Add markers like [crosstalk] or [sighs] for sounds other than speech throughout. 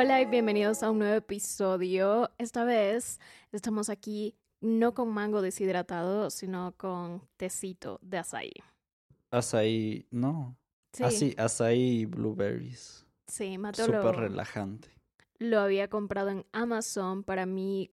Hola y bienvenidos a un nuevo episodio. Esta vez estamos aquí no con mango deshidratado, sino con tecito de açaí. Açaí, no. Sí, Ah, sí, açaí y blueberries. sí, Mateo Súper relajante. lo había comprado en Amazon para mí.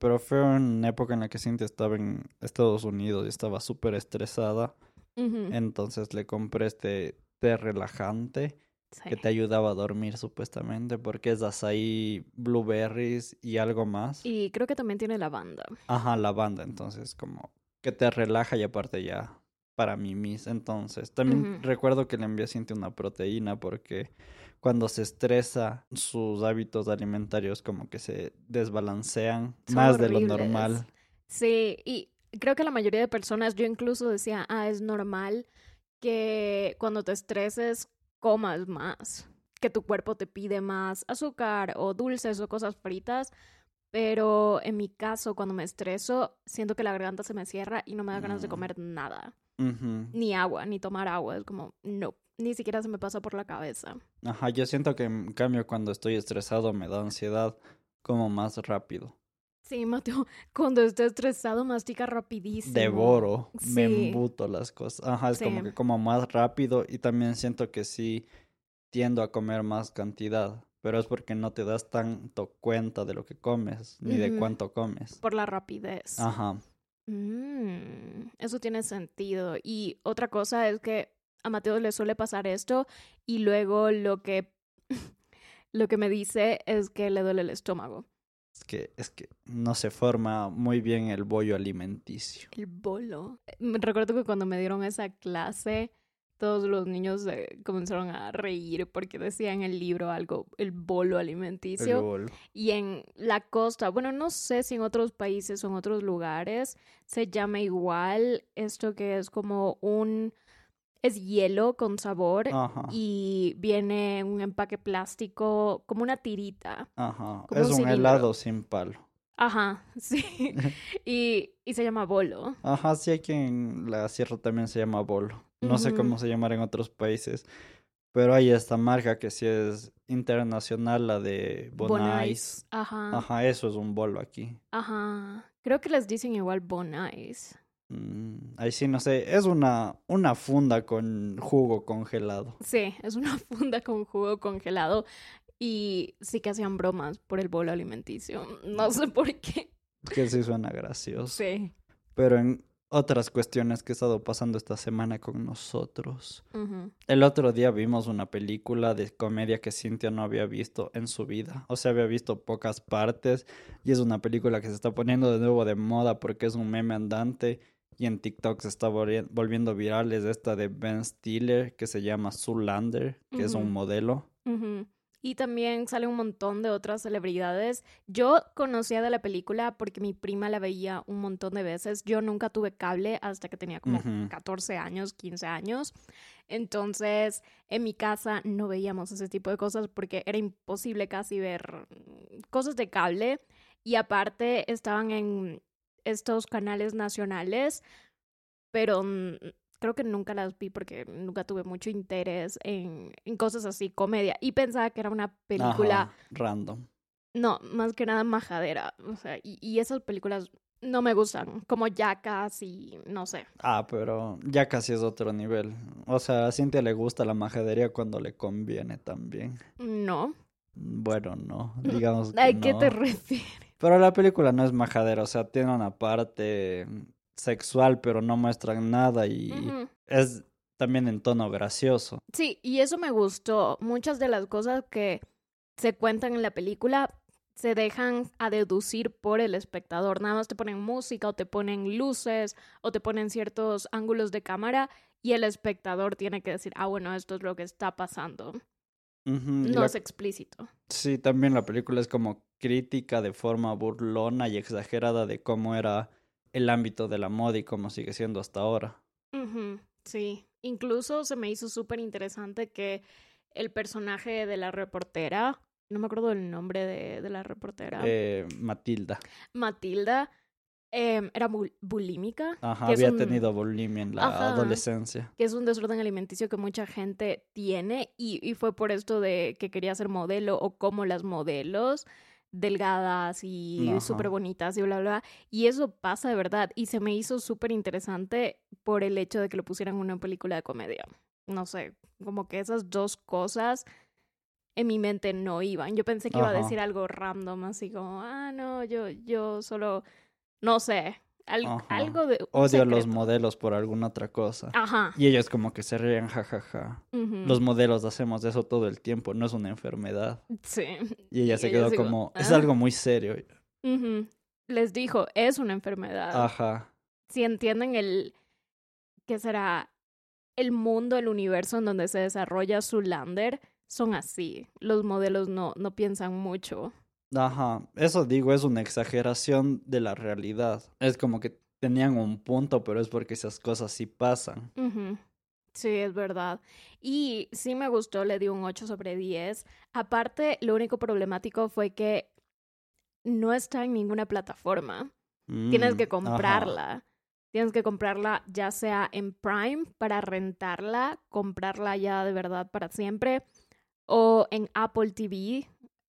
Pero fue una época en la que Cintia estaba en Estados Unidos y estaba súper estresada. Entonces le compré este té relajante sí. que te ayudaba a dormir supuestamente porque es açaí, blueberries y algo más. Y creo que también tiene lavanda. Ajá, lavanda, entonces como que te relaja y aparte ya para mí mis. Entonces, también recuerdo que le envié a Cintia una proteína porque cuando se estresa sus hábitos alimentarios como que se desbalancean Son más de lo normal. Sí, y creo que la mayoría de personas, yo incluso decía, ah, es normal que cuando te estreses comas más, que tu cuerpo te pide más azúcar o dulces o cosas fritas, pero en mi caso, cuando me estreso, siento que la garganta se me cierra y no me da ganas de Mm. comer nada, ni agua, ni tomar agua, es como, no, ni siquiera se me pasa por la cabeza. Ajá, yo siento que en cambio cuando estoy estresado me da ansiedad como más rápido. Sí, Mateo, [laughs] cuando estoy estresado mastica rapidísimo. Devoro, me Sí. embuto las cosas. Ajá, es como que como más rápido y también siento que sí tiendo a comer más cantidad, pero es porque no te das tanto cuenta de lo que comes ni de cuánto comes. Por la rapidez. Ajá. Mm, eso tiene sentido. Y otra cosa es que a Mateo le suele pasar esto y luego lo que [laughs] lo que me dice es que le duele el estómago. Es que es que no se forma muy bien el bollo alimenticio. El bolo. Me recuerdo que cuando me dieron esa clase, todos los niños eh, comenzaron a reír porque decía en el libro algo, el bolo El alimenticio. bolo. Y en la costa, bueno, no sé si en otros países o en otros lugares se llama igual esto que es como un, es hielo con sabor Ajá. y viene en un empaque plástico como una tirita. Ajá. como Es un cilindro. helado sin palo. Ajá, [laughs] sí. [laughs] y, y se llama bolo. Ajá, sí, aquí en la sierra también se llama bolo. No sé cómo se llamará en otros países, pero hay esta marca que sí es internacional, la de Bonais. Bonais. Ajá, Ajá, eso es un bolo aquí. ajá. Creo que les dicen igual Bonais. Mm, ahí sí, no sé, es una, una funda con jugo congelado. Sí, es una [laughs] funda con jugo congelado y sí que hacían bromas por el bolo alimenticio. No sé por qué. Que sí suena gracioso. Sí. Pero en otras cuestiones que he estado pasando esta semana con nosotros. El otro día vimos una película de comedia que Cintia no había visto en su vida. O sea, había visto pocas partes. Y es una película que se está poniendo de nuevo de moda porque es un meme andante. Y en TikTok se está volvi- volviendo viral. Es esta de Ben Stiller que se llama Zoolander, que es un modelo. Y también sale un montón de otras celebridades. Yo conocía de la película porque mi prima la veía un montón de veces. Yo nunca tuve cable hasta que tenía como Ujú. 14 años, 15 años. Entonces, en mi casa no veíamos ese tipo de cosas porque era imposible casi ver mm, cosas de cable. Y aparte estaban en estos canales nacionales, pero mm, creo que nunca las vi porque nunca tuve mucho interés en, en cosas así, comedia. Y pensaba que era una película, Ajá, random. no, más que nada majadera. O sea, y, y esas películas no me gustan, como Jackass y no sé. Ah, pero ya casi es otro nivel. O sea, a Cintia le gusta la majadería cuando le conviene también. No. Bueno, no, [laughs] digamos que ¿A qué te [laughs] refieres? Pero la película no es majadera, o sea, tiene una parte sexual, pero no muestran nada y es también en tono gracioso. Sí, y eso me gustó. Muchas de las cosas que se cuentan en la película se dejan a deducir por el espectador. Nada más te ponen música o te ponen luces o te ponen ciertos ángulos de cámara y el espectador tiene que decir, ah, bueno, esto es lo que está pasando. No la- es explícito. Sí, también la película es como crítica de forma burlona y exagerada de cómo era el ámbito de la moda y cómo sigue siendo hasta ahora. Sí, incluso se me hizo súper interesante que el personaje de la reportera, no me acuerdo el nombre de, de la reportera, Eh, Matilda. Matilda, em, era bul- bulímica. Ajá, había un- tenido bulimia en la Ajá. adolescencia. que es un desorden alimenticio que mucha gente tiene y, y fue por esto de que quería ser modelo o como las modelos delgadas y súper bonitas y bla, bla, bla. Y eso pasa de verdad y se me hizo súper interesante por el hecho de que lo pusieran en una película de comedia. No sé, como que esas dos cosas en mi mente no iban. Yo pensé que iba a decir algo random, así como, ah, no, yo, yo solo, no sé, al- algo de... Odio a los modelos por alguna otra cosa. Ajá. Y ellos como que se ríen, jajaja. ujú. Los modelos hacemos eso todo el tiempo, no es una enfermedad. Sí. Y ella se quedó como, es "Ah". algo muy serio. Ujú. Les dijo, es una enfermedad. Ajá. Si entienden el, ¿qué será? El mundo, el universo en donde se desarrolla Zulander, son así. Los modelos no, no piensan mucho. Ajá, eso digo, es una exageración de la realidad. Es como que tenían un punto, pero es porque esas cosas sí pasan. Sí, es verdad. Y sí me gustó, le di un 8 sobre 10. Aparte, lo único problemático fue que no está en ninguna plataforma. Tienes Mm, que ajá. comprarla. Tienes que comprarla ya sea en Prime para rentarla, comprarla ya de verdad para siempre, o en Apple TV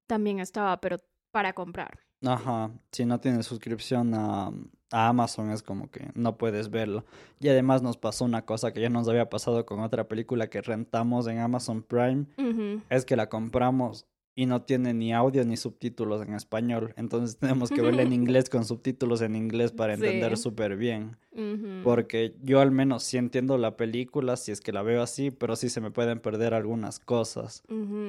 también estaba, pero para comprar. Ajá, si no tienes suscripción a, a Amazon es como que no puedes verlo. Y además nos pasó una cosa que ya nos había pasado con otra película que rentamos en Amazon Prime, es que la compramos y no tiene ni audio ni subtítulos en español. Entonces [laughs] tenemos que verla en [laughs] inglés con subtítulos en inglés para entender Sí. súper bien. Porque yo al menos sí entiendo la película si es que la veo así, pero sí se me pueden perder algunas cosas.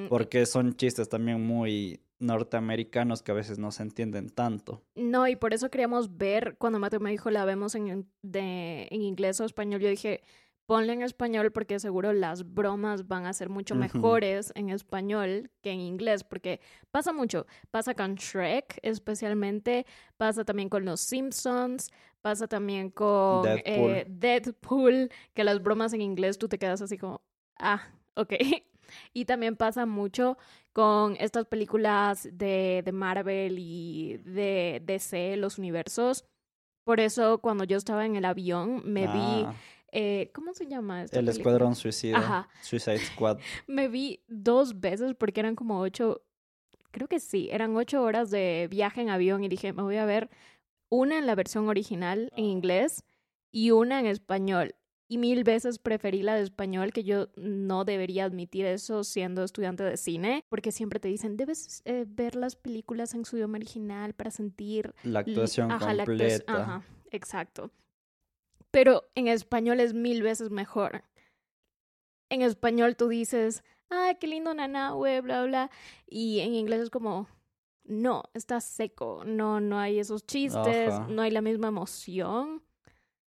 Porque son chistes también muy norteamericanos que a veces no se entienden tanto. No, y por eso queríamos ver, cuando Mateo me dijo la vemos en, de, en inglés o español, yo dije, ponle en español porque seguro las bromas van a ser mucho mejores en español que en inglés, porque pasa mucho, pasa con Shrek especialmente, pasa también con los Simpsons, pasa también con Deadpool. eh, Deadpool, que las bromas en inglés tú te quedas así como, ah, ok. [laughs] Y también pasa mucho con estas películas de, de Marvel y de DC, los universos. Por eso cuando yo estaba en el avión me vi, Ah, eh, ¿cómo se llama esta el película? Escuadrón Suicida, Ajá. Suicide Squad. [laughs] Me vi dos veces porque eran como ocho, creo que sí, eran ocho horas de viaje en avión y dije, me voy a ver una en la versión original en inglés y una en español. Y mil veces preferí la de español, que yo no debería admitir eso siendo estudiante de cine, porque siempre te dicen, debes eh, ver las películas en su idioma original para sentir La actuación ajá, la actuación- completa. Ajá, exacto. Pero en español es mil veces mejor. En español tú dices, ah, qué lindo Nanahue, bla, bla. Y en inglés es como, no, está seco. No, no hay esos chistes, no hay la misma emoción.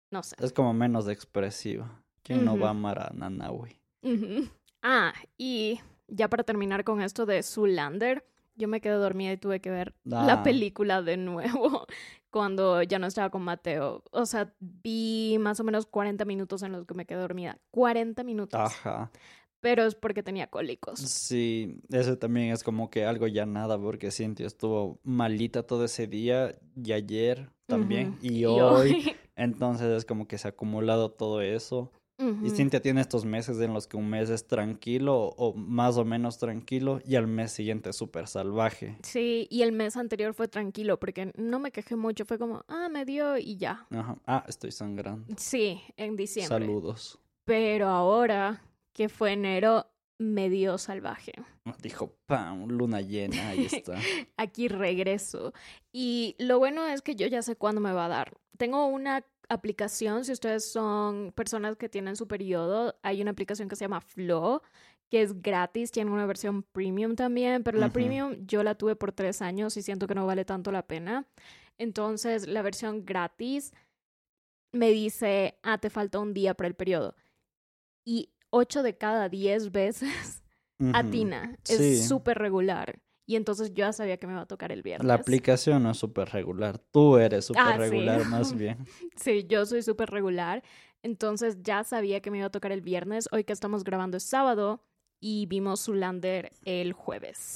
No sé. Es como menos expresiva. ¿Quién no va a amar a Nanawi? Ujú. Ah, y ya para terminar con esto de Zoolander, yo me quedé dormida y tuve que ver la Ah. película de nuevo [laughs] cuando ya no estaba con Mateo. O sea, vi más o menos 40 minutos en los que me quedé dormida. 40 minutos. Ajá. Pero es porque tenía cólicos. Sí, eso también es como que algo ya nada, porque Cintia estuvo malita todo ese día y ayer también, y hoy. [laughs] Entonces es como que se ha acumulado todo eso. Y. Cintia tiene estos meses en los que un mes es tranquilo o más o menos tranquilo y al mes siguiente es súper salvaje. Sí, y el mes anterior fue tranquilo porque no me quejé mucho. Fue como, ah, me dio y ya. Ajá. Ah, estoy sangrando. Sí, en diciembre. Saludos. Pero ahora, que fue enero, me dio salvaje. Dijo, ¡pam! Luna llena, ahí está. [laughs] Aquí regreso. Y lo bueno es que yo ya sé cuándo me va a dar. Tengo una aplicación, si ustedes son personas que tienen su periodo, hay una aplicación que se llama Flow, que es gratis, tiene una versión premium también, pero la premium yo la tuve por tres años y siento que no vale tanto la pena. Entonces, la versión gratis me dice, ah, te falta un día para el periodo. Y ocho de cada diez veces [laughs] Ujú. atina. Es súper regular. Y entonces yo ya sabía que me iba a tocar el viernes. La aplicación no es súper regular. Tú eres súper Ah, sí. regular, más bien. [laughs] Sí, yo soy súper regular. Entonces ya sabía que me iba a tocar el viernes. Hoy que estamos grabando es sábado y vimos Zulander el jueves.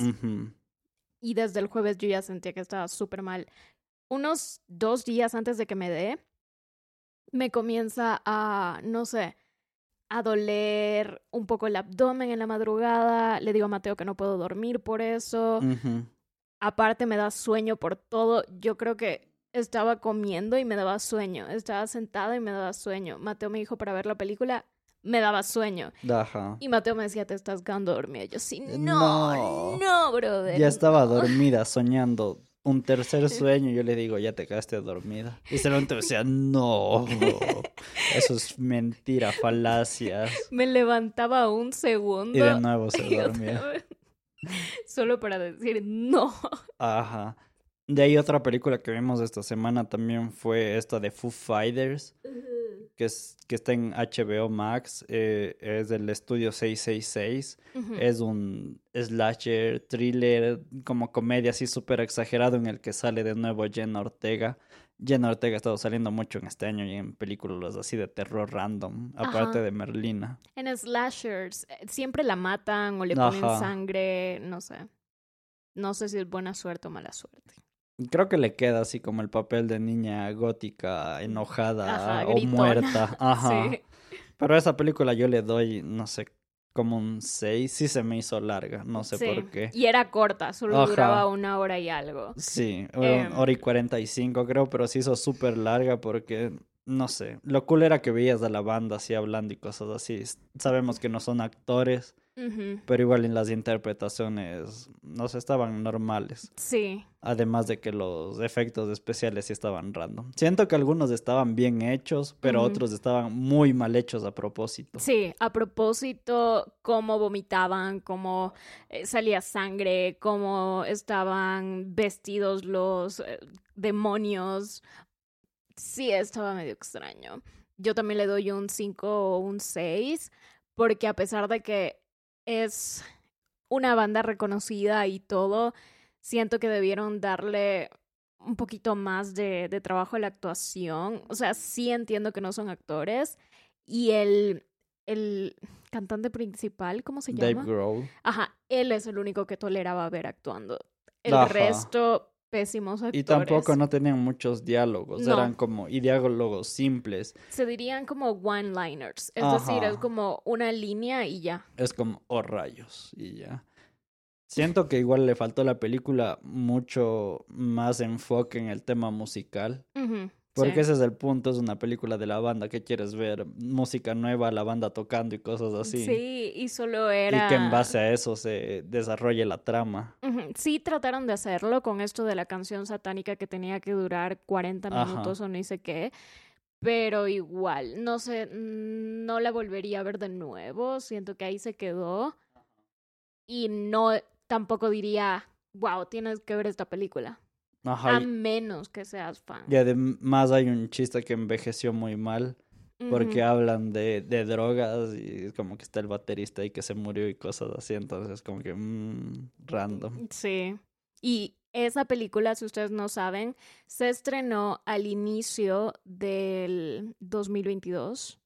Y desde el jueves yo ya sentía que estaba súper mal. unos dos días antes de que me dé, me comienza a, no sé, a doler un poco el abdomen en la madrugada. Le digo a Mateo que no puedo dormir por eso. Aparte me da sueño por todo. Yo creo que estaba comiendo y me daba sueño. Estaba sentada y me daba sueño. Mateo me dijo para ver la película, me daba sueño. Ajá. Y Mateo me decía, te estás quedando dormida. Yo sí, Eh, no, no. no, brother. Ya estaba no". dormida, soñando. Un tercer sueño, yo le digo, ya te quedaste dormida. Y se y me decía, no, eso es mentira, falacias. Me levantaba un segundo. Y de nuevo se [laughs] dormía. Solo para decir no. Ajá. De ahí otra película que vimos esta semana también fue esta de Foo Fighters, que, es, que está en HBO Max, eh, es del estudio 666. Ujú. Es un slasher, thriller, como comedia así súper exagerado en el que sale de nuevo Jenna Ortega. Jenna Ortega ha estado saliendo mucho en este año y en películas así de terror random, aparte Ajá. de Merlina. En slashers, eh, siempre la matan o le ponen Ajá. sangre, no sé. No sé si es buena suerte o mala suerte. Creo que le queda así como el papel de niña gótica, enojada Ajá, o gritona. muerta. [laughs] Ajá. Sí. Pero a esa película yo le doy, no sé, como un 6. Sí se me hizo larga, no sé Sí. por qué. Y era corta, solo Ajá. duraba una hora y algo. Sí, Em. hora y 45 creo, pero se hizo súper larga porque, no sé, lo cool era que veías a la banda así hablando y cosas así. Sabemos que no son actores, pero igual en las interpretaciones, no sé, estaban normales. Sí, Además de que los efectos especiales sí estaban random. Siento que algunos estaban bien hechos, pero otros estaban muy mal hechos a propósito. sí. A propósito, cómo vomitaban, cómo eh, salía sangre, cómo estaban vestidos los eh, demonios. Sí, estaba medio extraño. Yo también le doy un 5 o un 6, porque a pesar de que es una banda reconocida y todo, siento que debieron darle un poquito más de, de trabajo a la actuación. O sea, sí entiendo que no son actores. Y el, el cantante principal, ¿cómo se Dave llama? Grohl. Ajá, él es el único que toleraba ver actuando. El Ajá. resto, pésimos actores. Y tampoco no tenían muchos diálogos, No. eran como y diálogos simples. Se dirían como one-liners. Es decir, es como una línea y ya. Es como, oh rayos, y ya. Siento que igual le faltó a la película mucho más enfoque en el tema musical. Ujú, Porque sí. ese es el punto, es una película de la banda que quieres ver, música nueva, la banda tocando y cosas así. Sí, y solo era... Y que en base a eso se desarrolle la trama. Sí trataron de hacerlo con esto de la canción satánica que tenía que durar 40 Ajá. minutos o ni sé qué. Pero igual, no sé, no la volvería a ver de nuevo. Siento que ahí se quedó. Y no, tampoco diría, wow, tienes que ver esta película. Ajá. A y- menos que seas fan. Y además hay un chiste que envejeció muy mal. Porque hablan de, de drogas y como que está el baterista y que se murió y cosas así. Entonces, como que, mmm, random. Sí. Y esa película, si ustedes no saben, se estrenó al inicio del 2022.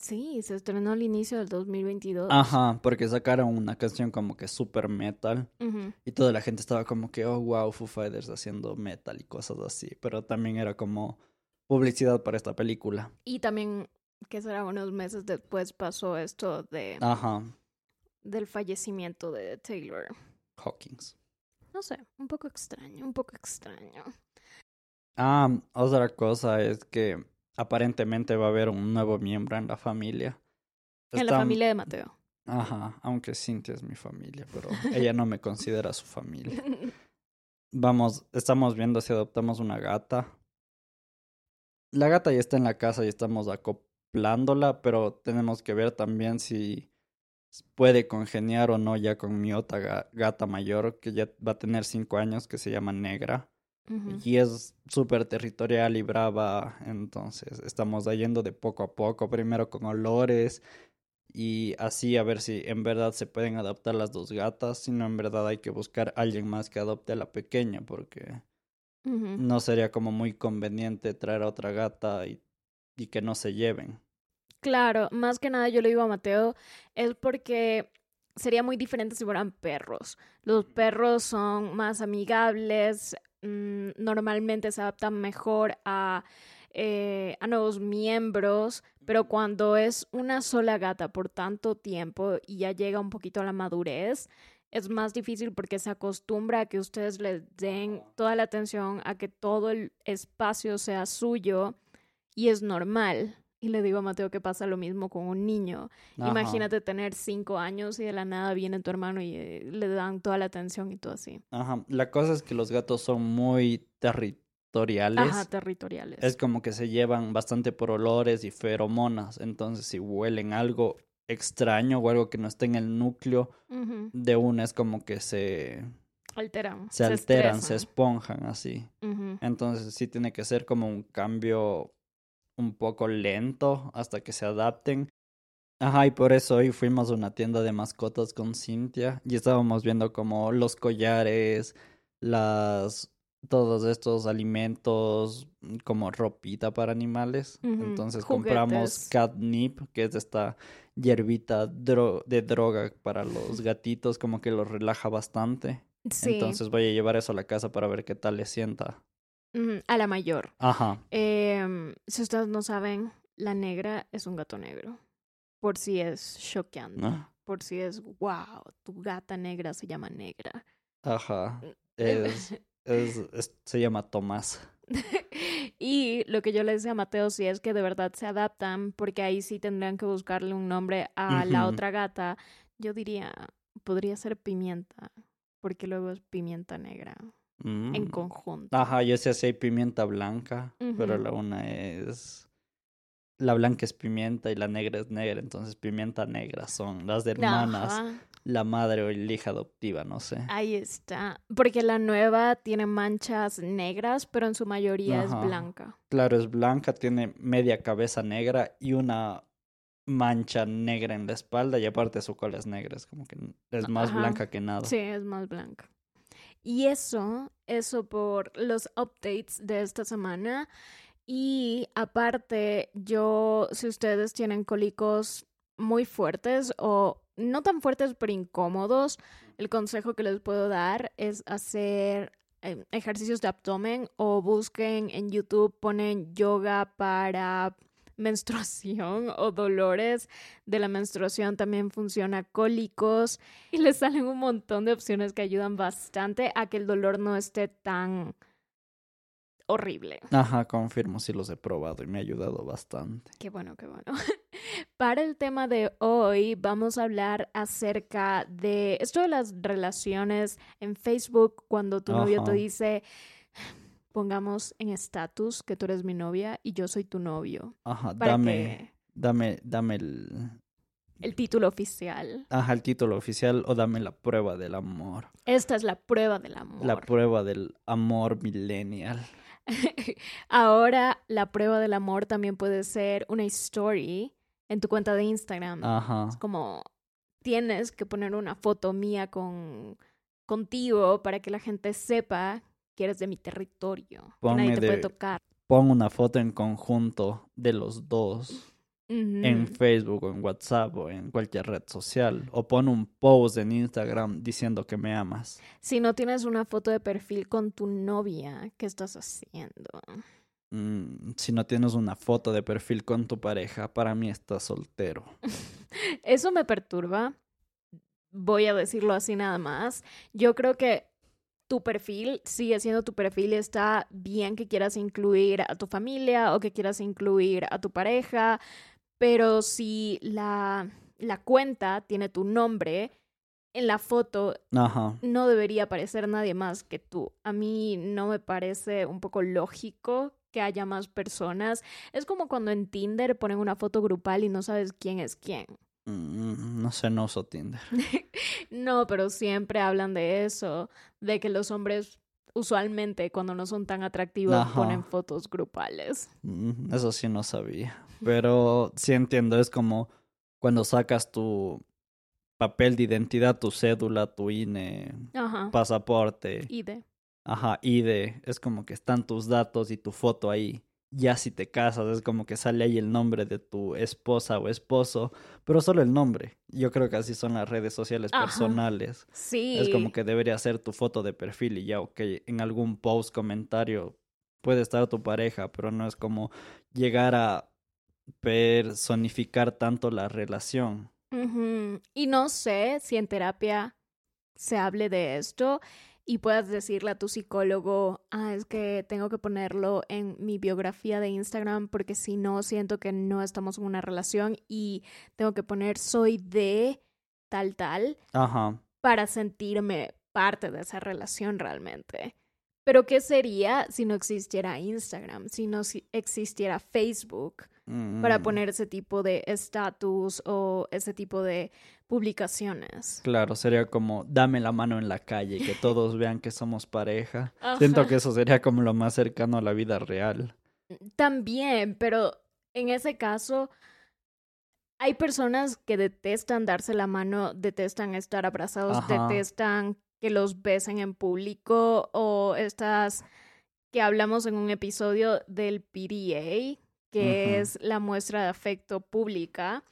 Sí, se estrenó al inicio del 2022. Ajá, porque sacaron una canción como que super metal Ujú. y toda la gente estaba como que, oh, wow, Foo Fighters haciendo metal y cosas así. Pero también era como publicidad para esta película. Y también, que será unos meses después, pasó esto de, Ajá, del fallecimiento de Taylor. Hawkins. No sé, un poco extraño, un poco extraño. Ah, otra cosa es que aparentemente va a haber un nuevo miembro en la familia. En la familia de Mateo. Ajá, aunque Cintia es mi familia, pero ella no me considera su familia. Vamos, estamos viendo si adoptamos una gata. La gata ya está en la casa y estamos acoplándola, pero tenemos que ver también si puede congeniar o no ya con mi otra ga- gata mayor, que ya va a tener cinco años, que se llama Negra. Y es súper territorial y brava, entonces estamos yendo de poco a poco, primero con olores y así a ver si en verdad se pueden adoptar las dos gatas, si no en verdad hay que buscar a alguien más que adopte a la pequeña porque no sería como muy conveniente traer a otra gata y, y que no se lleven. Claro, más que nada yo le digo a Mateo, es porque sería muy diferente si fueran perros. Los perros son más amigables, mm, normalmente se adaptan mejor a, eh, a nuevos miembros, pero cuando es una sola gata por tanto tiempo y ya llega un poquito a la madurez, es más difícil porque se acostumbra a que ustedes le den toda la atención, a que todo el espacio sea suyo y es normal. Y le digo a Mateo que pasa lo mismo con un niño. Ajá. Imagínate tener cinco años y de la nada viene tu hermano y eh, le dan toda la atención y todo así. Ajá. La cosa es que los gatos son muy territoriales. Ajá, territoriales. Es como que se llevan bastante por olores y feromonas. Entonces, si huelen algo extraño o algo que no esté en el núcleo de una, es como que se, Alteran. se alteran, se esponjan así. Entonces, sí tiene que ser como un cambio un poco lento hasta que se adapten. Ajá, y por eso hoy fuimos a una tienda de mascotas con Cintia y estábamos viendo como los collares, las todos estos alimentos como ropita para animales. Entonces compramos catnip, que es esta hierbita dro- de droga para los [laughs] gatitos, como que los relaja bastante. Sí, Entonces voy a llevar eso a la casa para ver qué tal le sienta. A la mayor. Ajá. Em, si ustedes no saben, la negra es un gato negro. Por si es choqueante. ¿no? Por si es, wow, tu gata negra se llama negra. Ajá. Es, [laughs] es, es- se llama Tomás. [laughs] y lo que yo le decía a Mateo, si es que de verdad se adaptan, porque ahí sí tendrían que buscarle un nombre a la otra gata, yo diría, podría ser pimienta, porque luego es pimienta negra en Mm. conjunto. Ajá, yo sé si hay pimienta blanca, pero la una es... La blanca es pimienta y la negra es negra, entonces pimienta negra son las de hermanas, Ajá, la madre o la hija adoptiva, no sé. ahí está. Porque la nueva tiene manchas negras, pero en su mayoría Ajá. es blanca. Claro, es blanca, tiene media cabeza negra y una mancha negra en la espalda y aparte su cola es negra, es como que es más Ajá. blanca que nada. Sí, es más blanca. Y eso, eso por los updates de esta semana. Y aparte, yo, si ustedes tienen cólicos muy fuertes o no tan fuertes pero incómodos, el consejo que les puedo dar es hacer eh, ejercicios de abdomen o busquen en YouTube, ponen yoga para menstruación o dolores de la menstruación, también funciona cólicos y les salen un montón de opciones que ayudan bastante a que el dolor no esté tan horrible. Ajá, confirmo, sí los he probado y me ha ayudado bastante. Qué bueno, qué bueno. [laughs] Para el tema de hoy vamos a hablar acerca de esto de las relaciones en Facebook cuando tu novio te dice, pongamos en estatus que tú eres mi novia y yo soy tu novio. Ajá, dame, dame, dame el, el título oficial. ajá, el título oficial o dame la prueba del amor. Esta es la prueba del amor. La prueba del amor millennial. [laughs] Ahora la prueba del amor también puede ser una story en tu cuenta de Instagram. Ajá. Es como tienes que poner una foto mía con contigo para que la gente sepa que eres de mi territorio. que nadie Ponme te puede de- tocar. Pon una foto en conjunto de los dos en Facebook o en WhatsApp o en cualquier red social. O pon un post en Instagram diciendo que me amas. Si no tienes una foto de perfil con tu novia, ¿qué estás haciendo? Mm, si no tienes una foto de perfil con tu pareja, para mí estás soltero. [laughs] Eso me perturba. Voy a decirlo así nada más. Yo creo que tu perfil sigue siendo tu perfil y está bien que quieras incluir a tu familia o que quieras incluir a tu pareja, pero si la, la cuenta tiene tu nombre, en la foto Ajá. no debería aparecer nadie más que tú. A mí no me parece un poco lógico que haya más personas. Es como cuando en Tinder ponen una foto grupal y no sabes quién es quién. Mm, no sé, no uso Tinder. [laughs] No, pero siempre hablan de eso, de que los hombres usualmente cuando no son tan atractivos Ajá. ponen fotos grupales. Mm, Eso sí no sabía. [laughs] Pero sí entiendo, es como cuando sacas tu papel de identidad, tu cédula, tu INE, Ajá. pasaporte, de. ajá, ID, es como que están tus datos y tu foto ahí. Ya si te casas es como que sale ahí el nombre de tu esposa o esposo, pero solo el nombre. Yo creo que así son las redes sociales Ajá. personales. Sí. Es como que debería ser tu foto de perfil y ya, ok, en algún post, comentario puede estar tu pareja, pero no es como llegar a personificar tanto la relación. Y no sé si en terapia se hable de esto y puedas decirle a tu psicólogo, ah, es que tengo que ponerlo en mi biografía de Instagram porque si no siento que no estamos en una relación y tengo que poner soy de tal tal Ajá. para sentirme parte de esa relación realmente. Pero ¿qué sería si no existiera Instagram, si no existiera Facebook? Para Mm, poner ese tipo de estatus o ese tipo de publicaciones. Claro, sería como dame la mano en la calle, que todos vean que somos pareja. Siento que eso sería como lo más cercano a la vida real. También, pero en ese caso hay personas que detestan darse la mano, detestan estar abrazados, Ajá. detestan que los besen en público o estas que hablamos en un episodio del PDA, que es la muestra de afecto pública,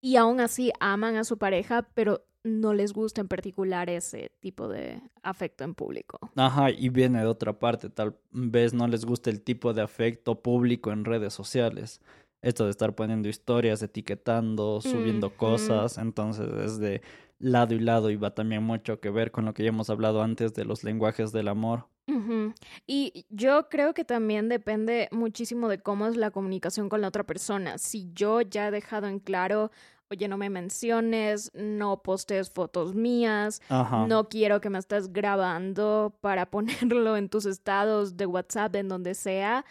y aún así aman a su pareja, pero no les gusta en particular ese tipo de afecto en público. Ajá, y viene de otra parte, tal vez no les gusta el tipo de afecto público en redes sociales. Esto de estar poniendo historias, etiquetando, subiendo cosas, entonces es de lado y lado y va también mucho que ver con lo que ya hemos hablado antes de los lenguajes del amor. Ujú. Y yo creo que también depende muchísimo de cómo es la comunicación con la otra persona. Si yo ya he dejado en claro, oye, no me menciones, no postes fotos mías, Ajá. no quiero que me estés grabando para [laughs] ponerlo en tus estados de WhatsApp, en donde sea,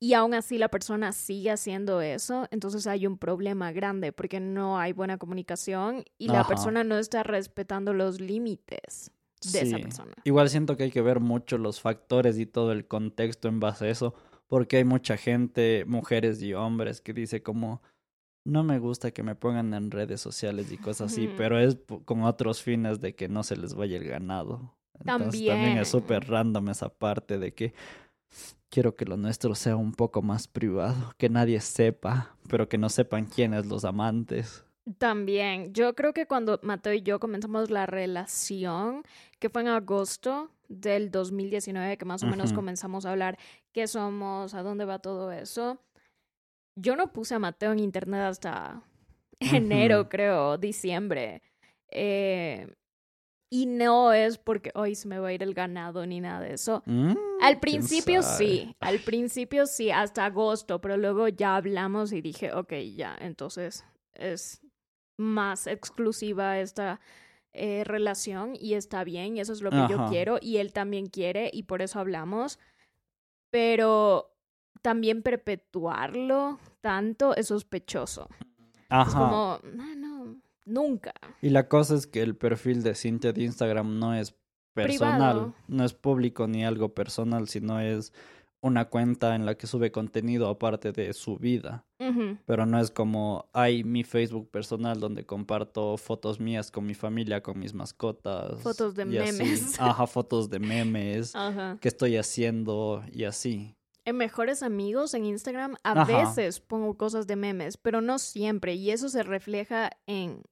y aún así la persona sigue haciendo eso, entonces hay un problema grande porque no hay buena comunicación y la persona no está respetando los límites de esa persona. Igual siento que hay que ver mucho los factores y todo el contexto en base a eso, porque hay mucha gente, mujeres y hombres, que dice como, no me gusta que me pongan en redes sociales y cosas así, pero es con otros fines de que no se les vaya el ganado. Entonces también También. es súper random esa parte de que quiero que lo nuestro sea un poco más privado, que nadie sepa, pero que no sepan quiénes los amantes. También, yo creo que cuando Mateo y yo comenzamos la relación, que fue en agosto del 2019, que más o menos comenzamos a hablar qué somos, a dónde va todo eso, yo no puse a Mateo en internet hasta enero, creo, diciembre. Eh, y no es porque hoy se me va a ir el ganado ni nada de eso. Mm, Al principio sí, al principio sí, hasta agosto, pero luego ya hablamos y dije, ok, ya, entonces es más exclusiva esta eh, relación y está bien y eso es lo que yo quiero y él también quiere y por eso hablamos, pero también perpetuarlo tanto es sospechoso. Ajá. Es como, no, no, nunca. Y la cosa es que el perfil de Cintia de Instagram no es personal, Privado. no es público ni algo personal, sino es una cuenta en la que sube contenido aparte de su vida. Pero no es como hay mi Facebook personal donde comparto fotos mías con mi familia, con mis mascotas. Fotos de así. memes. [laughs] Ajá, fotos de memes. Ajá. qué estoy haciendo y así. En mejores amigos en Instagram a Ajá. veces pongo cosas de memes, pero no siempre. Y eso se refleja en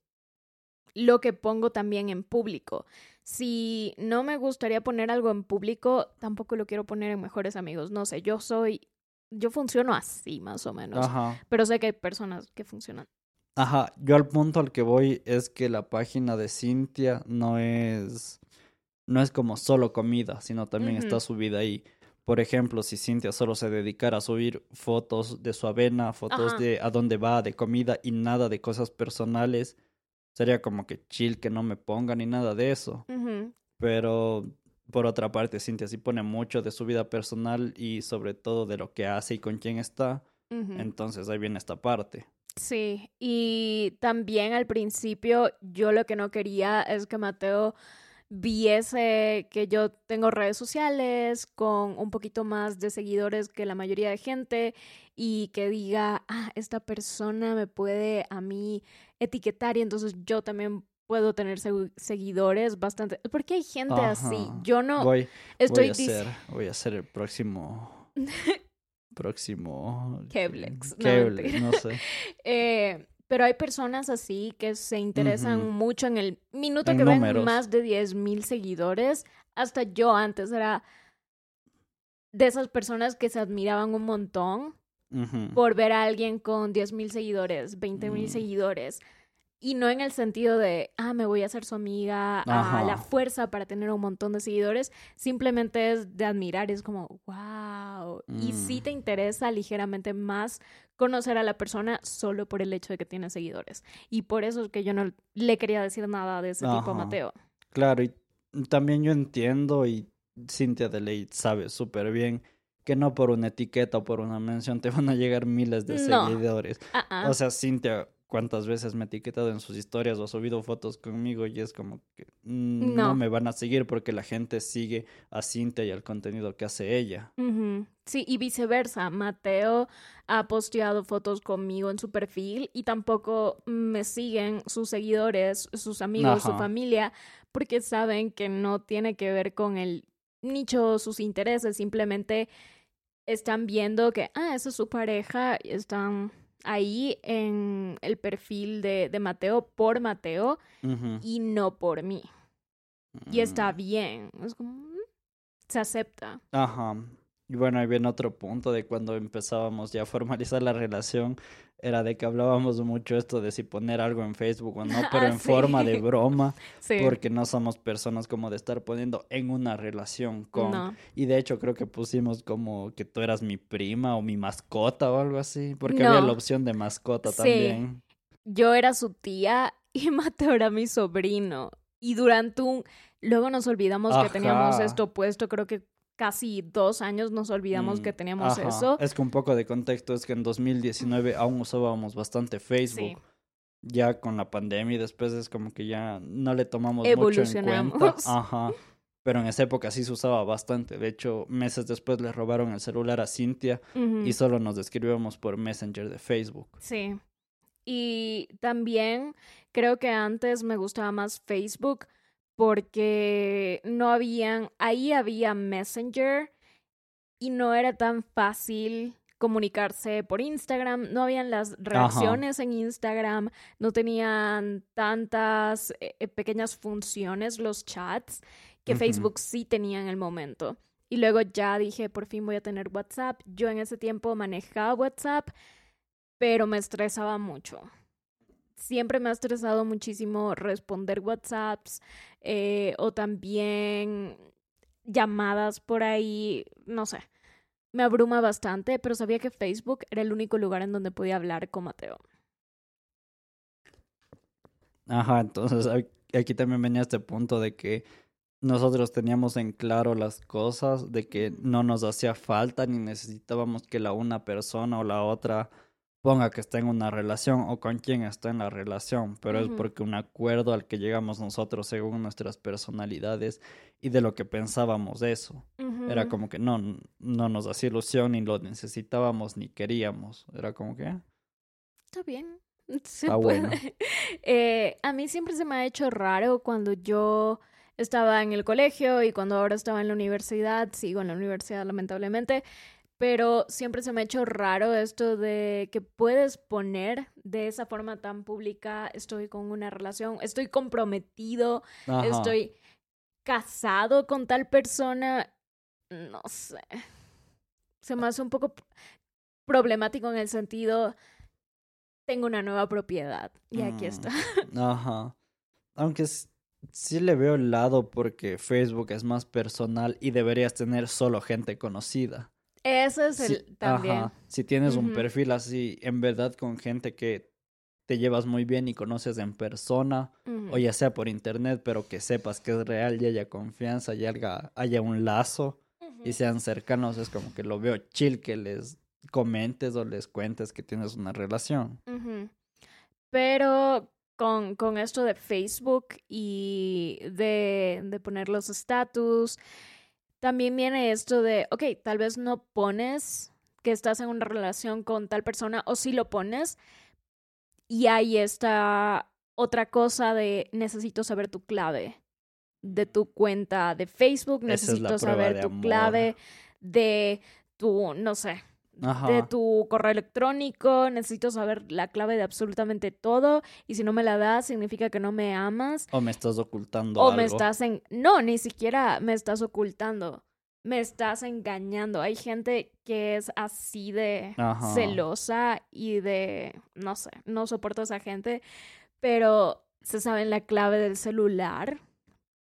lo que pongo también en público. Si no me gustaría poner algo en público, tampoco lo quiero poner en mejores amigos. No sé, yo soy, yo funciono así más o menos. Ajá. Pero sé que hay personas que funcionan. Ajá, yo al punto al que voy es que la página de Cintia no es no es como solo comida, sino también está subida ahí. Por ejemplo, si Cintia solo se dedicara a subir fotos de su avena, fotos Ajá. de a dónde va, de comida y nada de cosas personales, sería como que chill que no me ponga ni nada de eso. Pero por otra parte, Cintia sí pone mucho de su vida personal y sobre todo de lo que hace y con quién está. Entonces ahí viene esta parte. Sí, y también al principio yo lo que no quería es que Mateo viese que yo tengo redes sociales con un poquito más de seguidores que la mayoría de gente y que diga, ah, esta persona me puede a mí etiquetar y entonces yo también puedo tener segu- seguidores bastante, porque hay gente así. Yo no voy, estoy voy a ser, voy a ser el próximo [laughs] próximo... Keblex. Keblex, no sé. [laughs] Eh, pero hay personas así que se interesan Ujú. mucho en el minuto En que números. ven más de 10.000 seguidores. Hasta yo antes era de esas personas que se admiraban un montón Ujú. por ver a alguien con 10.000 seguidores, 20.000 Mm. seguidores. Y no en el sentido de, ah, me voy a hacer su amiga, a la fuerza para tener un montón de seguidores. Simplemente es de admirar, es como, wow. Y sí Mm. te interesa ligeramente más conocer a la persona solo por el hecho de que tiene seguidores. Y por eso es que yo no le quería decir nada de ese tipo a. Mateo. Claro, y también yo entiendo y Cintia de ley sabe súper bien que no por una etiqueta o por una mención te van a llegar miles de No. seguidores. Ah. O sea, Cintia, ¿cuántas veces me ha etiquetado en sus historias o ha subido fotos conmigo? Y es como que mm, no. No. me van a seguir porque la gente sigue a Cintia y al contenido que hace ella. Sí, y viceversa. Mateo ha posteado fotos conmigo en su perfil y tampoco me siguen sus seguidores, sus amigos, su familia, porque saben que no tiene que ver con el nicho, sus intereses, simplemente están viendo que, ah, esa es su pareja, y están ahí en el perfil de, de Mateo por Mateo y no por mí. Y está Mm. bien. Es como, mm, se acepta. Ajá. Y bueno, ahí viene otro punto de cuando empezábamos ya a formalizar la relación, era de que hablábamos mucho esto de si poner algo en Facebook o no, [laughs] pero Ah, en forma de broma, [laughs] Sí. porque no somos personas como de estar poniendo en una relación con... No. Y de hecho creo que pusimos como que tú eras mi prima o mi mascota o algo así, porque había la opción de mascota Sí. también. yo era su tía [laughs] y Mateo era mi sobrino. Y durante un... Luego nos olvidamos que teníamos esto puesto, creo que casi dos años nos olvidamos Mm, que teníamos ajá. eso. Es que un poco de contexto es que en 2019 aún usábamos bastante Facebook. Sí. Ya con la pandemia y después es como que ya no le tomamos mucho en cuenta. Evolucionamos. [laughs] Ajá. Pero en esa época sí se usaba bastante. De hecho, meses después le robaron el celular a Cintia y solo nos escribíamos por Messenger de Facebook. Sí. Y también creo que antes me gustaba más Facebook porque no habían, ahí había Messenger y no era tan fácil comunicarse por Instagram, no habían las reacciones en Instagram, no tenían tantas eh, eh, pequeñas funciones los chats que. Facebook sí tenía en el momento. Y luego ya dije, por fin voy a tener WhatsApp. Yo en ese tiempo manejaba WhatsApp, pero me estresaba mucho. Siempre me ha estresado muchísimo responder WhatsApps eh, o también llamadas por ahí, no sé. Me abruma bastante, pero sabía que Facebook era el único lugar en donde podía hablar con Mateo. Ajá, entonces aquí también venía este punto de que nosotros teníamos en claro las cosas, de que no nos hacía falta ni necesitábamos que la una persona o la otra ponga que está en una relación o con quién está en la relación, pero es porque un acuerdo al que llegamos nosotros según nuestras personalidades y de lo que pensábamos de eso. Era como que no, no nos hacía ilusión, ni lo necesitábamos, ni queríamos. Era como que... ah, Está bien. [laughs] Se Está puede. bueno. [laughs] Eh, a mí siempre se me ha hecho raro cuando yo estaba en el colegio y cuando ahora estaba en la universidad, sigo en la universidad lamentablemente, pero siempre se me ha hecho raro esto de que puedes poner de esa forma tan pública, estoy con una relación, estoy comprometido, Ajá. estoy casado con tal persona, no sé. Se me hace un poco problemático en el sentido, tengo una nueva propiedad y aquí Mm, está. [laughs] Ajá. Aunque sí le veo el lado porque Facebook es más personal y deberías tener solo gente conocida. Ese es Si- el también. Ajá. Si tienes un perfil así, en verdad con gente que te llevas muy bien y conoces en persona, o ya sea por internet, pero que sepas que es real y haya confianza y haya, haya un lazo y sean cercanos, es como que lo veo chill que les comentes o les cuentes que tienes una relación. Pero con, con esto de Facebook y de, de poner los estatus, también viene esto de, ok, tal vez no pones que estás en una relación con tal persona o sí lo pones y hay esta otra cosa de necesito saber tu clave de tu cuenta de Facebook, es necesito saber tu amor. clave de tu, no sé, Ajá. de tu correo electrónico, necesito saber la clave de absolutamente todo y si no me la das significa que no me amas O me estás ocultando o algo. me estás en... No, ni siquiera me estás ocultando, me estás engañando. Hay gente que es así de Ajá. celosa y de... No sé, no soporto a esa gente, pero se saben la clave del celular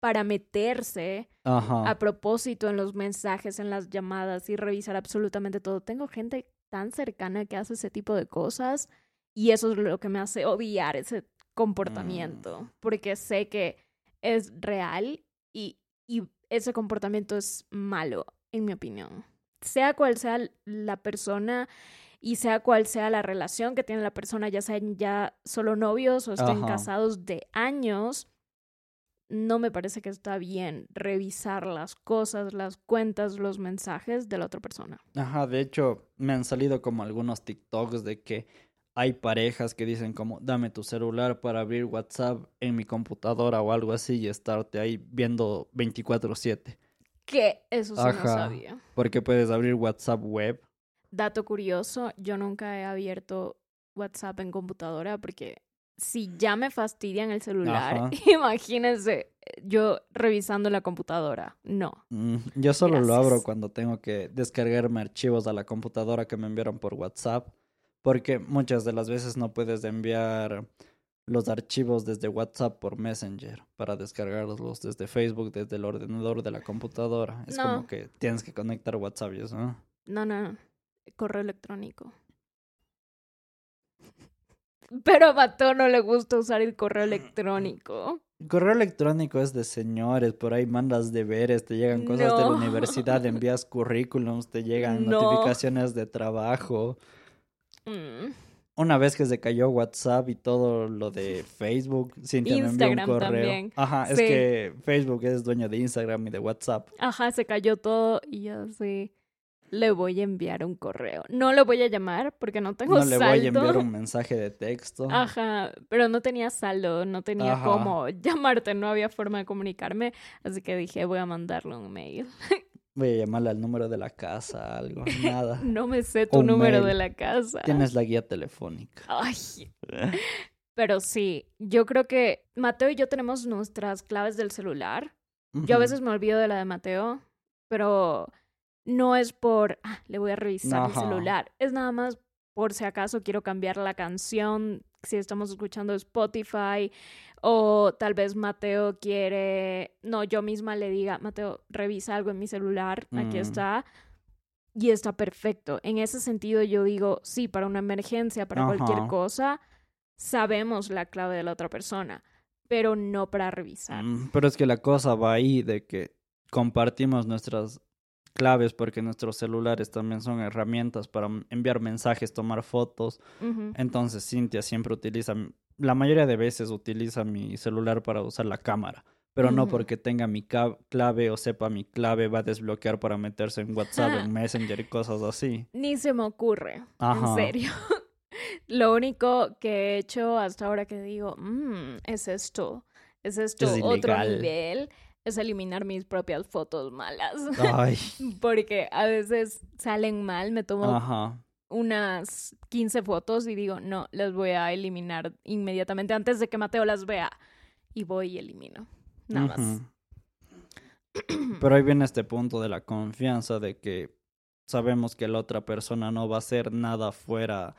para meterse Ajá. a propósito en los mensajes, en las llamadas y revisar absolutamente todo. Tengo gente tan cercana que hace ese tipo de cosas y eso es lo que me hace odiar ese comportamiento, Mm. porque sé que es real y, y ese comportamiento es malo, en mi opinión. Sea cual sea la persona y sea cual sea la relación que tiene la persona, ya sean ya solo novios o estén Ajá. casados de años, no me parece que está bien revisar las cosas, las cuentas, los mensajes de la otra persona. Ajá, de hecho, me han salido como algunos TikToks de que hay parejas que dicen como, dame tu celular para abrir WhatsApp en mi computadora o algo así y estarte ahí viendo 24/7. Que eso sí no Ajá. sabía. Porque puedes abrir WhatsApp web. Dato curioso, yo nunca he abierto WhatsApp en computadora porque si ya me fastidian el celular, Ajá. [laughs] imagínense yo revisando la computadora. No. Mm, Yo solo lo abro cuando tengo que descargarme archivos a la computadora que me enviaron por WhatsApp. Porque muchas de las veces no puedes enviar los archivos desde WhatsApp por Messenger para descargarlos desde Facebook, desde el ordenador de la computadora. Es No. como que tienes que conectar WhatsApp y eso. ¿no? No, no, no. Correo electrónico. Pero a Mateo no le gusta usar el correo electrónico. Correo electrónico es de señores, por ahí mandas deberes, te llegan cosas de la universidad, envías currículums, te llegan No. notificaciones de trabajo. Mm. Una vez que se cayó WhatsApp y todo lo de Facebook, Cintia me envió un Instagram correo. también. Ajá, es que Facebook es dueño de Instagram y de WhatsApp. Ajá, se cayó todo y yo sí. Le voy a enviar un correo. No lo voy a llamar porque no tengo No le saldo. voy a enviar un [laughs] mensaje de texto. Ajá, pero no tenía saldo, no tenía Ajá. cómo llamarte, no había forma de comunicarme, así que dije, voy a mandarle un mail. [laughs] Voy a llamarle al número de la casa, algo, nada. [laughs] No me sé tu Un número mail. de la casa. Tienes la guía telefónica. Ay, pero sí, yo creo que Mateo y yo tenemos nuestras claves del celular. Yo a veces me olvido de la de Mateo, pero no es por, ah, le voy a revisar el Ajá. celular. Es nada más por si acaso quiero cambiar la canción, si estamos escuchando Spotify, o tal vez Mateo quiere, no, yo misma le diga, Mateo, revisa algo en mi celular, aquí Mm. está. Y está perfecto. En ese sentido yo digo, sí, para una emergencia, para cualquier cosa, sabemos la clave de la otra persona, pero no para revisar. Mm, Pero es que la cosa va ahí de que compartimos nuestras claves porque nuestros celulares también son herramientas para enviar mensajes, tomar fotos. Entonces Cintia siempre utiliza, la mayoría de veces utiliza mi celular para usar la cámara. Pero no porque tenga mi clave o sepa mi clave va a desbloquear para meterse en WhatsApp, en [laughs] Messenger y cosas así. Ni se me ocurre, Ajá. en serio. [laughs] Lo único que he hecho hasta ahora que digo, "Mm, es esto, es esto, Es otro nivel, es eliminar mis propias fotos malas. Ay, [laughs] Porque a veces salen mal, me tomo ajá. unas 15 fotos y digo, no, las voy a eliminar inmediatamente antes de que Mateo las vea. Y voy y elimino. Nada más. [clears throat] Pero ahí viene este punto de la confianza de que sabemos que la otra persona no va a hacer nada fuera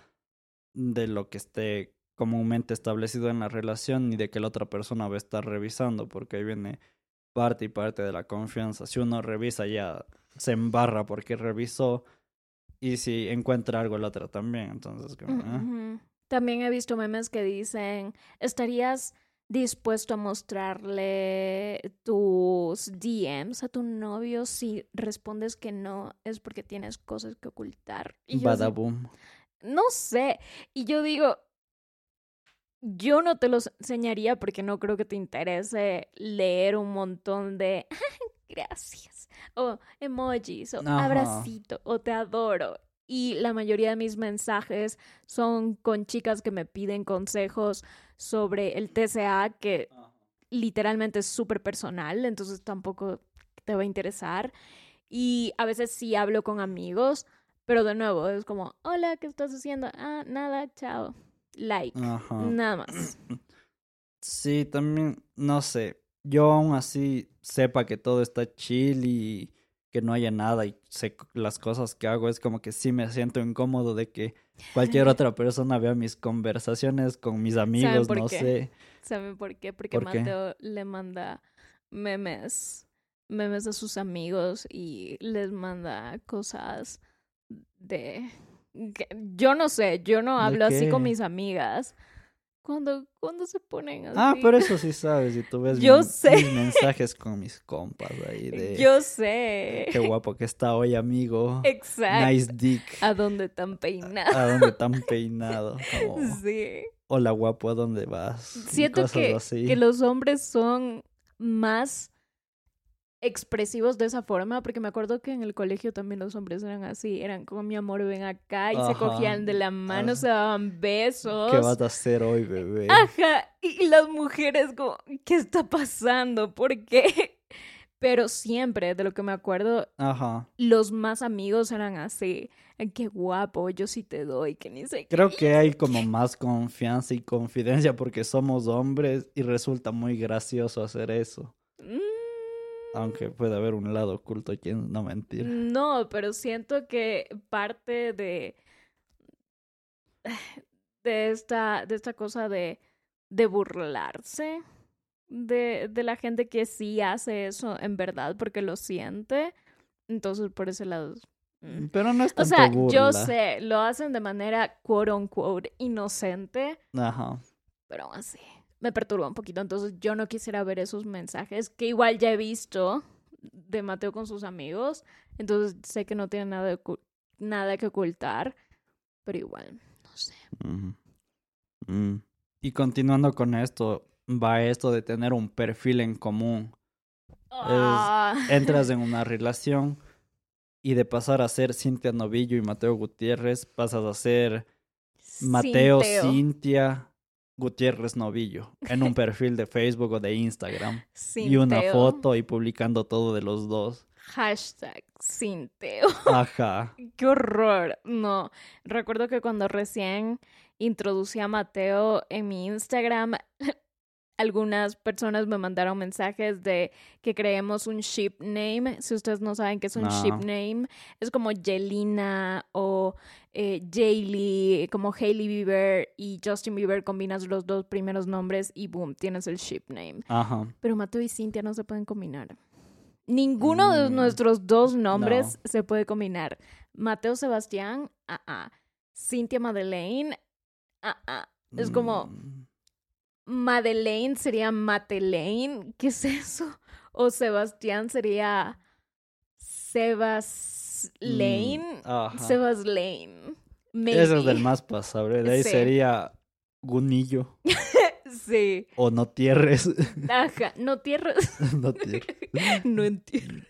de lo que esté comúnmente establecido en la relación ni de que la otra persona va a estar revisando, porque ahí viene parte y parte de la confianza. Si uno revisa ya se embarra porque revisó y si encuentra algo la otra también, entonces como, ah. También he visto memes que dicen, ¿estarías dispuesto a mostrarle tus DMs a tu novio si respondes que no es porque tienes cosas que ocultar? Y así, Badaboom. no sé. Y yo digo, yo no te los enseñaría porque no creo que te interese leer un montón de [laughs] gracias o emojis o abracito o te adoro. Y la mayoría de mis mensajes son con chicas que me piden consejos sobre el TCA, que literalmente es súper personal, entonces tampoco te va a interesar. Y a veces sí hablo con amigos, Pero de nuevo, es como, hola, ¿qué estás haciendo? Ah, nada, chao. Like. Ajá. Nada más. [clears throat] Sí, también, no sé. Yo aún así sepa que todo está chill y que no haya nada y sé las cosas que hago, es como que sí me siento incómodo de que cualquier [laughs] otra persona vea mis conversaciones con mis amigos, por no qué? sé. ¿Saben por qué? Porque ¿Por qué? Mateo le manda memes, memes a sus amigos y les manda cosas de... yo no sé, yo no ¿De hablo así con mis amigas. Cuando, cuando se ponen así. Ah, pero eso sí sabes, y tú ves Yo mi- sé. mis mensajes con mis compas ahí [laughs] de Yo sé. qué guapo que está hoy, amigo. Exacto. Nice dick. ¿A dónde tan peinado? ¿A dónde [laughs] tan peinado? Como, Sí. Hola guapo, ¿a dónde vas? Siento que, así. que los hombres son más expresivos de esa forma, porque me acuerdo que en el colegio también los hombres eran así, eran como mi amor, ven acá, y se cogían de la mano, Ajá. se daban besos. ¿Qué vas a hacer hoy, bebé? Ajá, y las mujeres como, ¿qué está pasando? ¿Por qué? [laughs] Pero siempre, de lo que me acuerdo, Ajá. los más amigos eran así, "Ay, qué guapo, yo sí te doy, que ni sé qué. Creo que hay como más confianza y confidencia porque somos hombres y resulta muy gracioso hacer eso. Aunque puede haber un lado oculto, quien no mentir. No, pero siento que parte de, [sighs] de esta, de esta cosa de, de burlarse de, de la gente que sí hace eso en verdad porque lo siente. Entonces, por ese lado. mm. Pero no es O tanto sea, burla. yo sé, lo hacen de manera quote unquote inocente, Ajá. pero aún así me perturba un poquito. Entonces, yo no quisiera ver esos mensajes que igual ya he visto de Mateo con sus amigos. Entonces, sé que no tiene nada, de nada que ocultar, pero igual, no sé. Mm. Y continuando con esto, va esto de tener un perfil en común. Ah. Entras en una relación y de pasar a ser Cintia Novillo y Mateo Gutiérrez, pasas a ser Mateo. Cintia Gutiérrez Novillo en un perfil de Facebook o de Instagram. [laughs] Y una foto y publicando todo de los dos. Hashtag Sinteo. [laughs] Ajá. Qué horror. No, recuerdo que cuando recién introducí a Mateo en mi Instagram, algunas personas me mandaron mensajes de que creemos un ship name. Si ustedes no saben qué es un ship No. name, es como Jelena o eh, Jaylee, como Hailey Bieber y Justin Bieber. Combinas los dos primeros nombres y boom, tienes el ship name. Ajá. Pero Mateo y Cintia no se pueden combinar. Ninguno de Mm, nuestros dos nombres se puede combinar. Mateo Sebastián, ah, ah. Cintia Madeleine, ah, ah. Es como, Mm, Madeleine sería Matelaine, ¿qué es eso? O Sebastián sería Sebas Lane, mm, Ajá. Sebas Lane. Ese es del más pasable. De ahí Sí. sería Gunillo [laughs] Sí, o No Tierres. ajá, no tierras. [laughs] no Tierres. [laughs] no entiendes.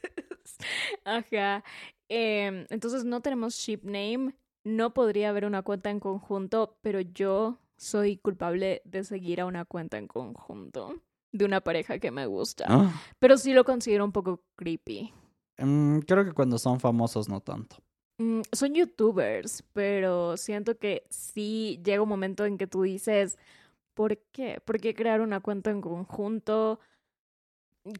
Ajá. Em, entonces no tenemos ship name. No podría haber una cuenta en conjunto, pero yo soy culpable de seguir a una cuenta en conjunto de una pareja que me gusta. Ah, Pero sí lo considero un poco creepy. mm, creo que cuando son famosos no tanto. Mm, son youtubers, pero siento que sí llega un momento en que tú dices, ¿por qué? ¿Por qué crear una cuenta en conjunto?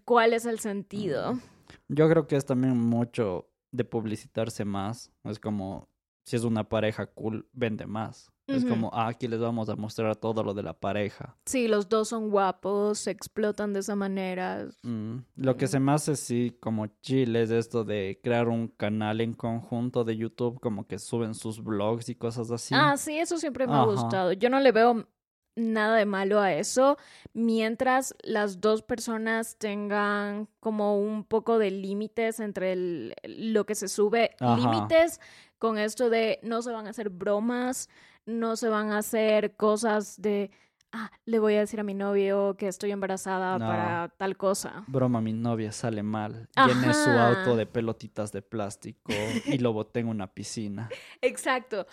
¿Cuál es el sentido? Yo creo que es también mucho de publicitarse más. Es como, si es una pareja cool, vende más. Es como, ah, aquí les vamos a mostrar todo lo de la pareja. Sí, los dos son guapos, se explotan de esa manera. Mm, Lo que se me hace sí como chill es esto de crear un canal en conjunto de YouTube, como que suben sus vlogs y cosas así. Ah, sí, eso siempre me ha gustado. Yo no le veo nada de malo a eso mientras las dos personas tengan como un poco de límites entre el- lo que se sube. Límites con esto de no se van a hacer bromas, no se van a hacer cosas de, ah, le voy a decir a mi novio que estoy embarazada No. para tal cosa. Broma, mi novia sale mal. Llené su Ajá. auto de pelotitas de plástico y lo boté en una piscina. [laughs] Exacto.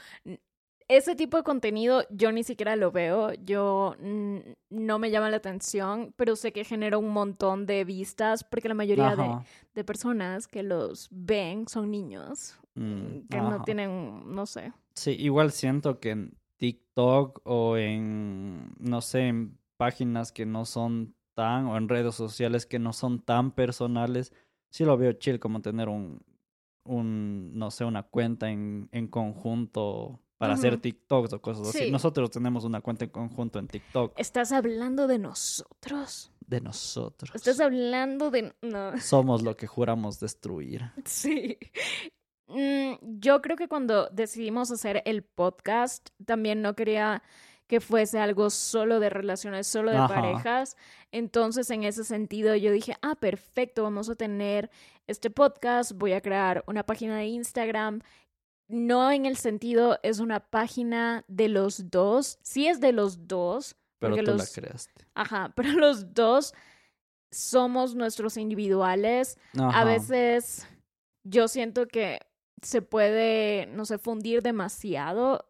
Ese tipo de contenido yo ni siquiera lo veo, yo no me llama la atención, pero sé que genera un montón de vistas porque la mayoría de, Ajá. de personas que los ven son niños. Mm, que no ajá. tienen, no sé. Sí, igual siento que en TikTok o en, no sé, en páginas que no son tan, o en redes sociales que no son tan personales, sí lo veo chill como tener un, un no sé, una cuenta en, en conjunto para hacer. TikToks o cosas así. Sí. Nosotros tenemos una cuenta en conjunto en TikTok ¿Estás hablando de nosotros? de nosotros. ¿Estás hablando de... No. Somos lo que juramos destruir. [laughs] Sí. Mm, yo creo que cuando decidimos hacer el podcast, también no quería que fuese algo solo de relaciones, solo de Ajá. parejas. Entonces, en ese sentido, yo dije, ah, perfecto, vamos a tener este podcast, voy a crear una página de Instagram. No en el sentido, es una página de los dos. Sí es de los dos. Pero tú los- la creaste. Ajá, [laughs] pero los dos somos nuestros individuales. A veces yo siento que se puede, no sé, fundir demasiado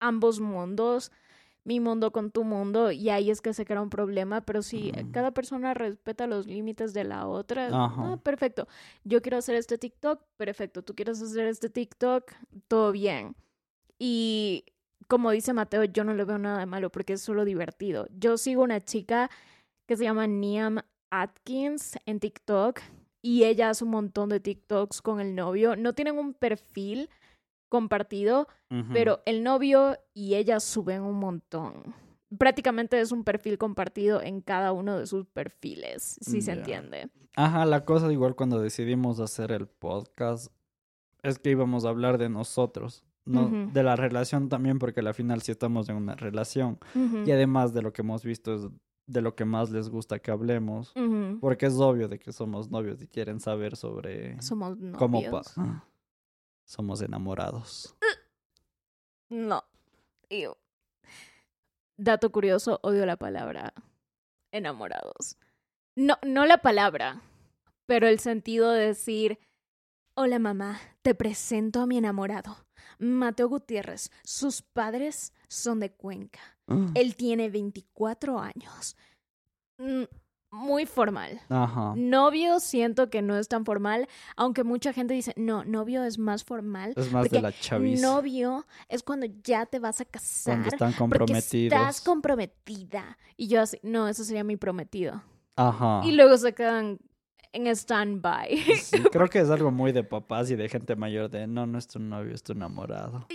ambos mundos, mi mundo con tu mundo, y ahí es que se crea un problema, pero si Mm. cada persona respeta los límites de la otra, ah, perfecto. Yo quiero hacer este TikTok, perfecto. Tú quieres hacer este TikTok, todo bien. Y como dice Mateo, yo no le veo nada de malo porque es solo divertido. Yo sigo una chica que se llama Niam Atkins en TikTok y ella hace un montón de TikToks con el novio. No tienen un perfil compartido, pero el novio y ella suben un montón. Prácticamente es un perfil compartido en cada uno de sus perfiles, si se entiende. Ajá, la cosa igual cuando decidimos hacer el podcast es que íbamos a hablar de nosotros, no de la relación también, porque al final sí estamos en una relación. Y además de lo que hemos visto es de lo que más les gusta que hablemos, porque es obvio de que somos novios y quieren saber sobre Somos cómo novios. somos enamorados. No. Ew. Dato curioso, odio la palabra enamorados. No, no la palabra, pero el sentido de decir, hola mamá, te presento a mi enamorado, Mateo Gutiérrez. Sus padres son de Cuenca. Él tiene 24 años. Mm, Muy formal. Ajá. Novio siento que no es tan formal, aunque mucha gente dice, no, novio es más formal. Es más de la chaviza. Novio es cuando ya te vas a casar. Cuando están porque comprometidos. estás comprometida. Y yo así, no, eso sería mi prometido. Ajá. Y luego se quedan en stand-by. Sí, [laughs] creo que es algo muy de papás y de gente mayor de no, no es tu novio, es tu enamorado.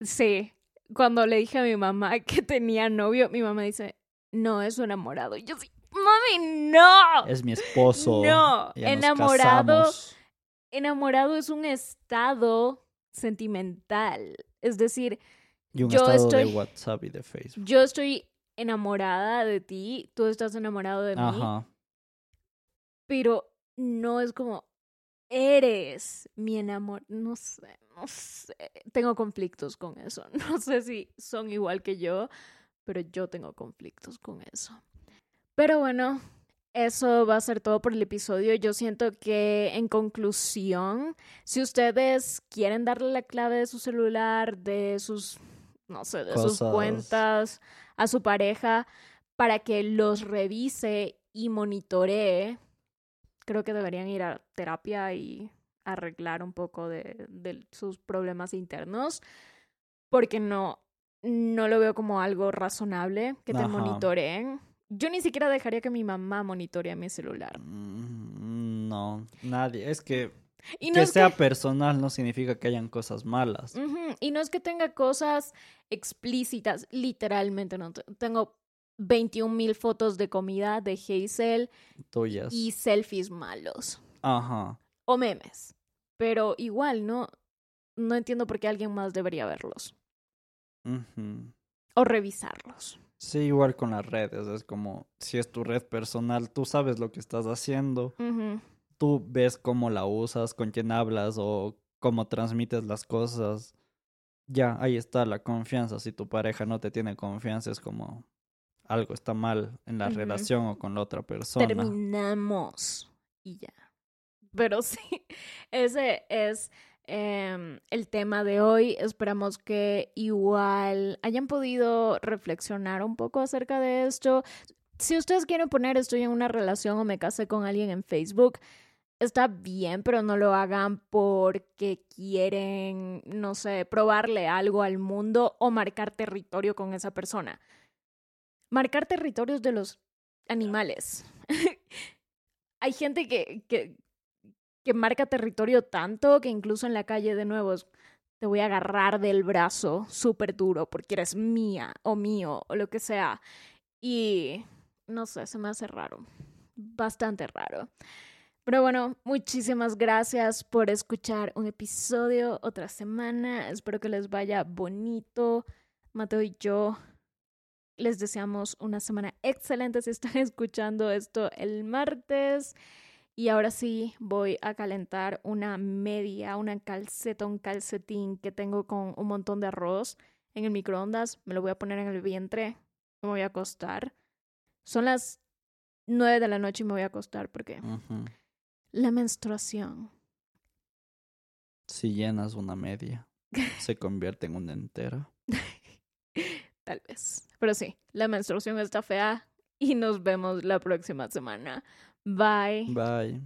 sí. Cuando le dije a mi mamá que tenía novio, mi mamá dice, no, es su enamorado. Y yo sí, mami, no. Es mi esposo. No, ya enamorado. Enamorado es un estado sentimental. Es decir, Y un yo estado de estoy- WhatsApp y de Facebook. yo estoy enamorada de ti, tú estás enamorado de mí. Ajá. pero no es como eres mi enamor. No sé, no sé. Tengo conflictos con eso. [laughs] No sé si son igual que yo, pero yo tengo conflictos con eso. Pero bueno, eso va a ser todo por el episodio. Yo siento que en conclusión, si ustedes quieren darle la clave de su celular, de sus, no sé, de sus cuentas a su pareja para que los revise y monitoree, creo que deberían ir a terapia y arreglar un poco de, de sus problemas internos, porque no, no lo veo como algo razonable que te Ajá. monitoreen. Yo ni siquiera dejaría que mi mamá monitorea mi celular. Mm, No, nadie. Es que Y no que sea que, personal no significa que hayan cosas malas. Y no es que tenga cosas explícitas, literalmente no. Te- Tengo 21 mil fotos de comida de Hazel Tuyas. y selfies malos. Ajá. O memes. Pero igual, no, no entiendo por qué alguien más debería verlos o revisarlos. Sí, igual con las redes. Es como si es tu red personal, tú sabes lo que estás haciendo. Tú ves cómo la usas, con quién hablas o cómo transmites las cosas. Ya, ahí está la confianza. Si tu pareja no te tiene confianza, es como algo está mal en la Ujú. relación o con la otra persona. Terminamos y ya. Pero sí, [laughs] ese es em, el tema de hoy. Esperamos que igual hayan podido reflexionar un poco acerca de esto. Si ustedes quieren poner estoy en una relación o me casé con alguien en Facebook, está bien, pero no lo hagan porque quieren, no sé, probarle algo al mundo o marcar territorio con esa persona. Marcar territorios de los animales. [laughs] Hay gente que, que, que marca territorio tanto que incluso en la calle de nuevo te voy a agarrar del brazo súper duro porque eres mía o mío o lo que sea. Y no sé, se me hace raro. Bastante raro. Pero bueno, muchísimas gracias por escuchar un episodio otra semana. Espero que les vaya bonito. Mateo y yo les deseamos una semana excelente si están [laughs] escuchando esto el martes. Y ahora sí voy a calentar una media, una calceta, un calcetín que tengo con un montón de arroz en el microondas. Me lo voy a poner en el vientre. Me voy a acostar. Son las nueve de la noche y me voy a acostar porque la menstruación. Si llenas una media, se convierte en una entera. [laughs] Tal vez. Pero sí, la menstruación está fea y nos vemos la próxima semana. Bye. Bye.